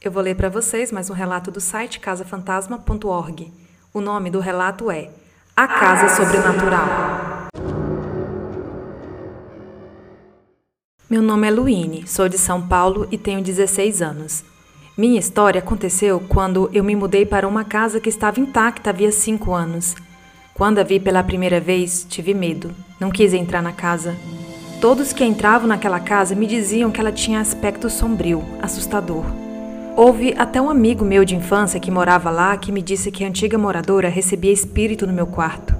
Eu vou ler para vocês mais um relato do site casafantasma.org. O nome do relato é A Casa Sobrenatural. Meu nome é Luine, sou de São Paulo e tenho 16 anos. Minha história aconteceu quando eu me mudei para uma casa que estava intacta havia 5 anos. Quando a vi pela primeira vez, tive medo. Não quis entrar na casa. Todos que entravam naquela casa me diziam que ela tinha aspecto sombrio, assustador. Houve até um amigo meu de infância que morava lá que me disse que a antiga moradora recebia espírito no meu quarto.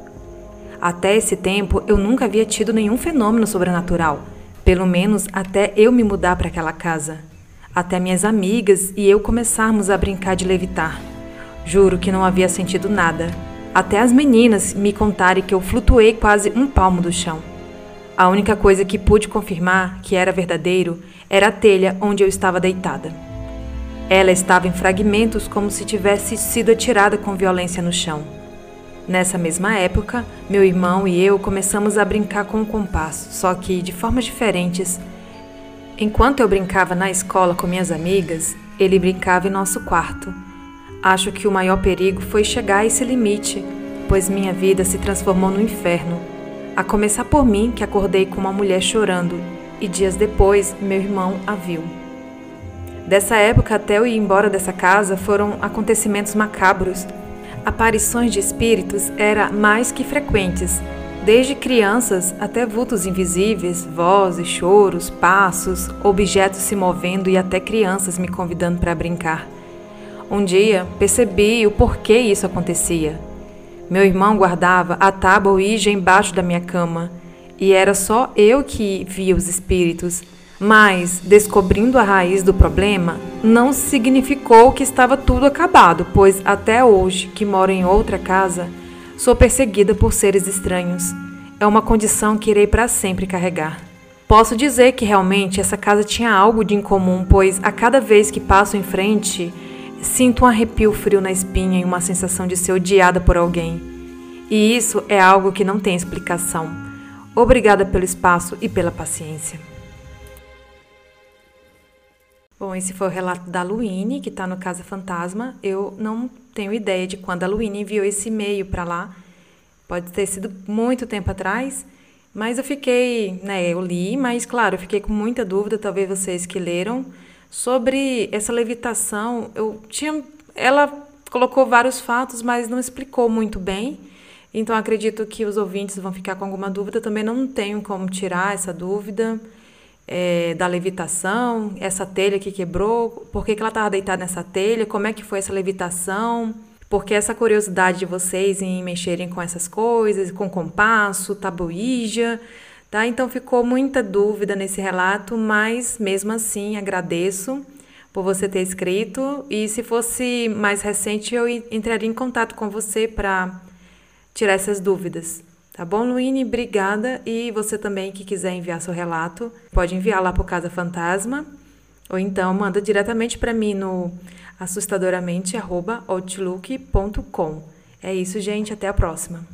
Até esse tempo eu nunca havia tido nenhum fenômeno sobrenatural, pelo menos até eu me mudar para aquela casa. Até minhas amigas e eu começarmos a brincar de levitar. Juro que não havia sentido nada. Até as meninas me contarem que eu flutuei quase um palmo do chão. A única coisa que pude confirmar que era verdadeiro era a telha onde eu estava deitada. Ela estava em fragmentos como se tivesse sido atirada com violência no chão. Nessa mesma época, meu irmão e eu começamos a brincar com o compasso, só que de formas diferentes. Enquanto eu brincava na escola com minhas amigas, ele brincava em nosso quarto. Acho que o maior perigo foi chegar a esse limite, pois minha vida se transformou no inferno. A começar por mim, que acordei com uma mulher chorando, e dias depois meu irmão a viu. Dessa época até eu ir embora dessa casa foram acontecimentos macabros. Aparições de espíritos eram mais que frequentes, desde crianças até vultos invisíveis, vozes, choros, passos, objetos se movendo e até crianças me convidando para brincar. Um dia percebi o porquê isso acontecia. Meu irmão guardava a tábua Ouija embaixo da minha cama e era só eu que via os espíritos mas, descobrindo a raiz do problema, não significou que estava tudo acabado, pois até hoje, que moro em outra casa, sou perseguida por seres estranhos. É uma condição que irei para sempre carregar. Posso dizer que realmente essa casa tinha algo de incomum, pois a cada vez que passo em frente, sinto um arrepio frio na espinha e uma sensação de ser odiada por alguém. E isso é algo que não tem explicação. Obrigada pelo espaço e pela paciência. Bom, esse foi o relato da Luíne, que está no Casa Fantasma. Eu não tenho ideia de quando a Luíne enviou esse e-mail para lá. Pode ter sido muito tempo atrás, mas eu fiquei, né, eu li, mas claro, eu fiquei com muita dúvida, talvez vocês que leram, sobre essa levitação. Eu tinha, ela colocou vários fatos, mas não explicou muito bem. Então acredito que os ouvintes vão ficar com alguma dúvida. Também não tenho como tirar essa dúvida é, da levitação, essa telha que quebrou, por que, que ela estava deitada nessa telha, como é que foi essa levitação, porque essa curiosidade de vocês em mexerem com essas coisas, com compasso, tabuíja, tá? Então ficou muita dúvida nesse relato, mas mesmo assim agradeço por você ter escrito e se fosse mais recente eu entraria em contato com você para tirar essas dúvidas. Tá bom, Luíne? Obrigada. E você também que quiser enviar seu relato, pode enviar lá para o Casa Fantasma ou então manda diretamente para mim no assustadoramente@outlook.com. É isso, gente. Até a próxima.